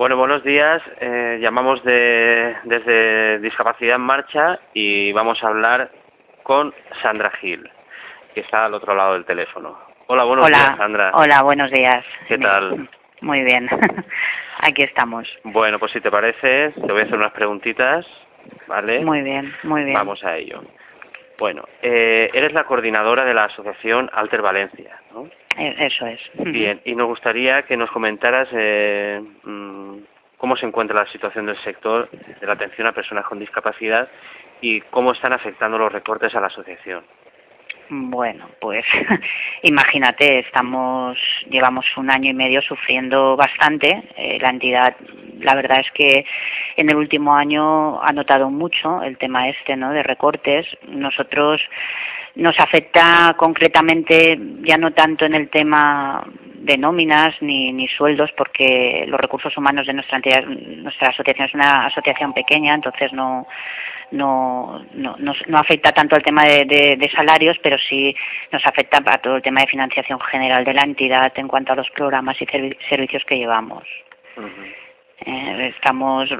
Bueno, buenos días. Eh, llamamos de, desde Discapacidad en Marcha y vamos a hablar con Sandra Gil, que está al otro lado del teléfono. Hola, buenos Hola. días, Sandra. Hola, buenos días. ¿Qué tal? Muy bien. Aquí estamos. Bueno, pues si te parece, te voy a hacer unas preguntitas, ¿vale? Muy bien, muy bien. Vamos a ello. Bueno, eh, eres la coordinadora de la asociación Alter Valencia, ¿no? Eh, Eso es. Bien, y nos gustaría que nos comentaras eh, mm, cómo se encuentra la situación del sector de la atención a personas con discapacidad y cómo están afectando los recortes a la asociación. Bueno, pues imagínate, estamos, llevamos un año y medio sufriendo bastante. Eh, la entidad, la verdad es que en el último año ha notado mucho el tema este, ¿no? De recortes. Nosotros nos afecta concretamente ya no tanto en el tema de nóminas ni, ni sueldos porque los recursos humanos de nuestra entidad, nuestra asociación es una asociación pequeña, entonces no no, no, no, afecta tanto al tema de, salarios, pero sí nos afecta a todo el tema de financiación general de la entidad en cuanto a los programas y servicios que llevamos. Eh, estamos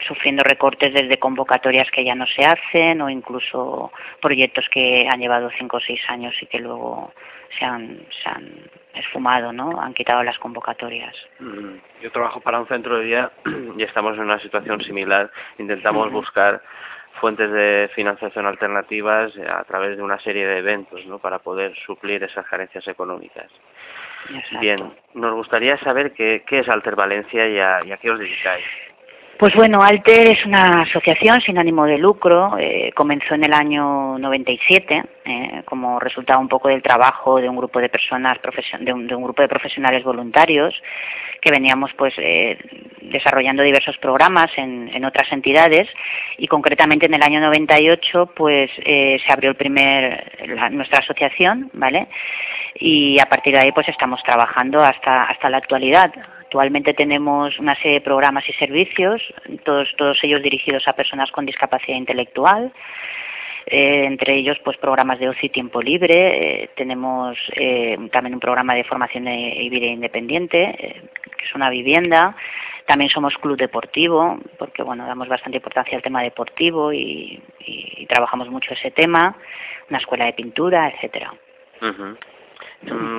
sufriendo recortes desde convocatorias que ya no se hacen o incluso proyectos que han llevado cinco o seis años y que luego se han, se han esfumado, ¿no? Han quitado las convocatorias. Yo trabajo para un centro de día y estamos en una situación similar. Intentamos uh -huh. buscar fuentes de financiación alternativas a través de una serie de eventos ¿no? para poder suplir esas carencias económicas. Exacto. Bien, nos gustaría saber qué, qué es Alter Valencia y a, y a qué os dedicáis. Pues bueno, Alter es una asociación sin ánimo de lucro, eh, comenzó en el año 97 eh, como resultado un poco del trabajo de un grupo de personas de un, de un grupo de profesionales voluntarios que veníamos pues eh, desarrollando diversos programas en, en, otras entidades y concretamente en el año 98 pues eh, se abrió el primer la, nuestra asociación, ¿vale? Y a partir de ahí pues estamos trabajando hasta hasta la actualidad. Actualmente tenemos una serie de programas y servicios, todos, ellos dirigidos a personas con discapacidad intelectual, eh, entre ellos pues programas de ocio y tiempo libre, eh, tenemos eh, también un programa de formación y vida independiente, que es una vivienda, también somos club deportivo, porque bueno, damos bastante importancia al tema deportivo y, trabajamos mucho ese tema, una escuela de pintura, etcétera.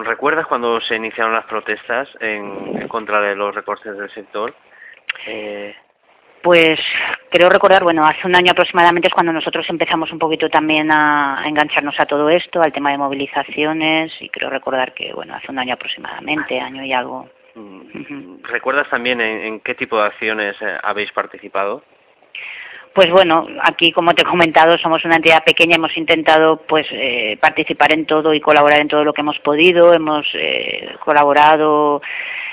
¿Recuerdas cuando se iniciaron las protestas en, en contra de los recortes del sector? Eh... Pues creo recordar, bueno, hace un año aproximadamente es cuando nosotros empezamos un poquito también a, a engancharnos a todo esto, al tema de movilizaciones, y creo recordar que, bueno, hace un año aproximadamente, año y algo. ¿Recuerdas también en, en qué tipo de acciones eh, habéis participado? Pues bueno, aquí como te he comentado somos una entidad pequeña, hemos intentado pues eh, participar en todo y colaborar en todo lo que hemos podido, hemos eh, colaborado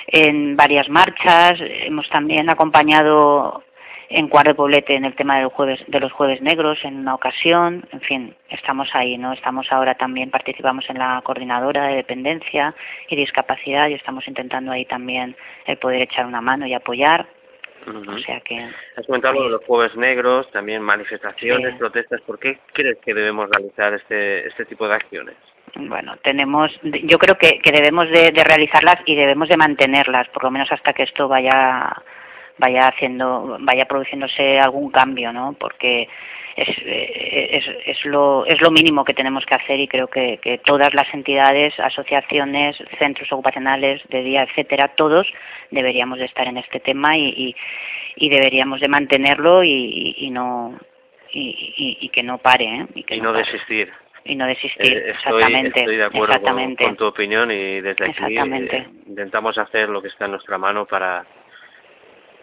en varias marchas, hemos también acompañado en Cuarto Poblete en el tema del jueves, de los jueves negros en una ocasión, en fin, estamos ahí, ¿no? Estamos ahora también, participamos en la coordinadora de dependencia y discapacidad y estamos intentando ahí también el poder echar una mano y apoyar. Uh -huh. O sea que... Has comentado de los jueves negros, también manifestaciones, sí. protestas. ¿Por qué crees que debemos realizar este, este tipo de acciones? Bueno, tenemos, yo creo que, que debemos de, de realizarlas y debemos de mantenerlas, por lo menos hasta que esto vaya vaya haciendo vaya produciéndose algún cambio no porque es, es, es lo es lo mínimo que tenemos que hacer y creo que, que todas las entidades asociaciones centros ocupacionales de día etcétera todos deberíamos de estar en este tema y, y, y deberíamos de mantenerlo y, y no y, y, que no pare ¿eh? y que no, no desistir. Y no desistir eh, estoy, exactamente estoy de acuerdo con, tu opinión y desde aquí eh, intentamos hacer lo que está en nuestra mano para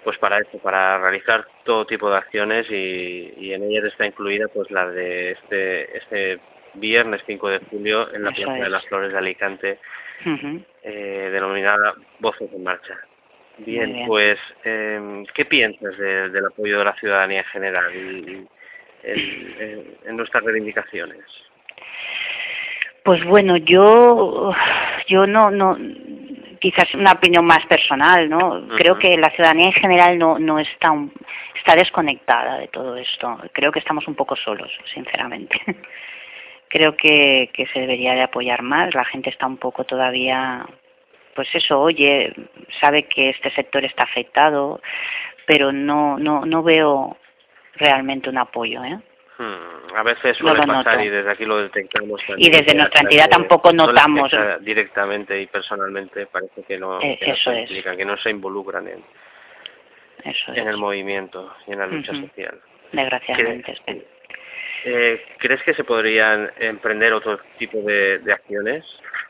pues para esto, para realizar todo tipo de acciones y, y en ellas está incluida pues la de este este viernes 5 de julio en la Plaza es. de las Flores de Alicante, uh -huh. eh, denominada Voces en Marcha. Bien, pues, eh, ¿qué piensas del apoyo de la ciudadanía en general y, en, nuestras reivindicaciones? Pues bueno, yo, yo no, no, quizás una opinión más personal, ¿no? Creo que la ciudadanía en general no, no está, está desconectada de todo esto. Creo que estamos un poco solos, sinceramente. Creo que, que se debería de apoyar más. La gente está un poco todavía pues eso, oye, sabe que este sector está afectado, pero no, no, no veo realmente un apoyo, ¿eh? Hmm, a veces suele pasar y desde aquí lo detectamos Y desde nuestra entidad tampoco notamos. directamente y personalmente parece que no, eh, que eso no se que no se involucran en, en el movimiento y en la lucha social. Desgraciadamente. Eh, ¿Crees que se podrían emprender otro tipo de, acciones,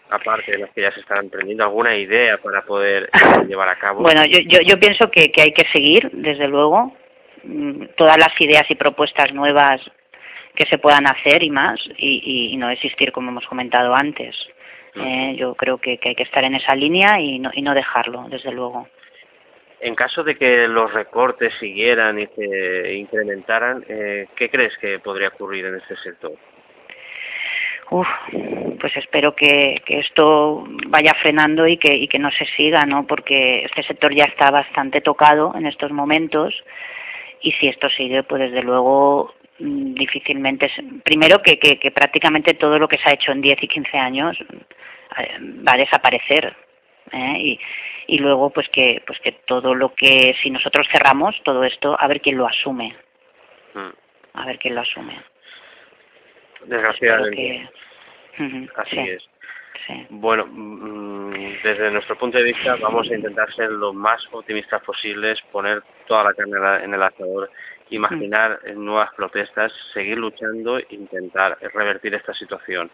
aparte de las que ya se están emprendiendo? ¿Alguna idea para poder llevar a cabo? Bueno, yo, yo, yo pienso que, que hay que seguir, desde luego, mm, todas las ideas y propuestas nuevas que se puedan hacer y más, y, y, no existir como hemos comentado antes. Eh, yo creo que, que, hay que estar en esa línea y no, y no dejarlo, desde luego. En caso de que los recortes siguieran y se incrementaran, eh, ¿qué crees que podría ocurrir en este sector? Uf, pues espero que, que, esto vaya frenando y que, y que no se siga, ¿no? Porque este sector ya está bastante tocado en estos momentos y si esto sigue, pues desde luego difícilmente, primero que, que, que prácticamente todo lo que se ha hecho en 10 y 15 años eh, va a desaparecer ¿eh? y, y luego pues que pues que todo lo que si nosotros cerramos todo esto a ver quién lo asume. Mm. a ver quién lo asume. Desgraciadamente. Así es. Bueno, mm, desde nuestro punto de vista vamos a intentar ser lo más optimistas posibles, poner toda la carne en el asador, imaginar mm. nuevas protestas, seguir luchando e intentar revertir esta situación.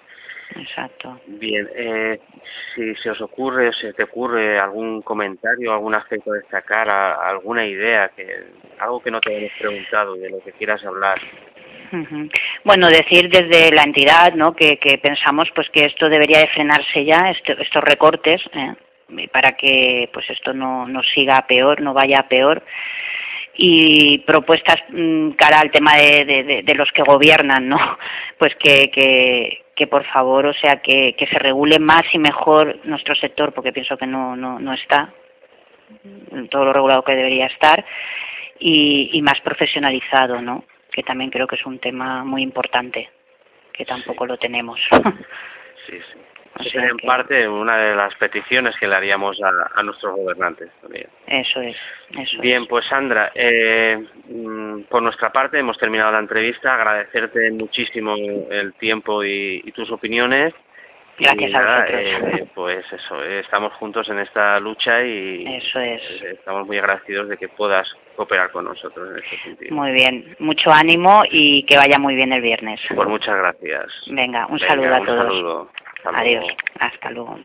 Exacto. Bien, eh, si se os ocurre, se te ocurre algún comentario, algún aspecto a destacar, alguna idea, que algo que no te hayamos preguntado, de lo que quieras hablar. Bueno, decir desde la entidad, ¿no? Que, pensamos, pues, que esto debería de frenarse ya, estos recortes, ¿eh? para que, pues, esto no, no siga peor, no vaya a peor y propuestas mm, cara al tema de, de, de, los que gobiernan, ¿no? Pues que, que, que por favor, o sea, que, que se regule más y mejor nuestro sector, porque pienso que no, no, no está todo lo regulado que debería estar, y, y más profesionalizado, ¿no? Que también creo que es un tema muy importante, que tampoco lo tenemos. sí, sí. en parte una de las peticiones que le haríamos a, a nuestros gobernantes también. Eso es, eso Bien, pues Sandra, eh, mm, por nuestra parte hemos terminado la entrevista, agradecerte muchísimo el tiempo y, tus opiniones. Gracias a vosotros. Eh, pues eso, estamos juntos en esta lucha y eso es. estamos muy agradecidos de que puedas cooperar con nosotros en este sentido. Muy bien, mucho ánimo y que vaya muy bien el viernes. Pues muchas gracias. Venga, un saludo a todos. Saludo. Adiós, hasta luego.